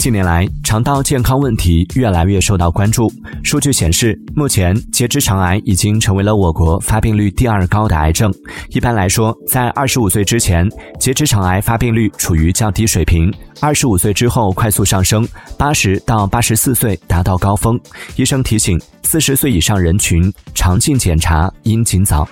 近年来肠道健康问题越来越受到关注。数据显示目前结直肠癌已经成为了我国发病率第二高的癌症。一般来说在二十五岁之前结直肠癌发病率处于较低水平二十五岁之后快速上升八十到八十四岁达到高峰。医生提醒四十岁以上人群肠镜检查应尽早。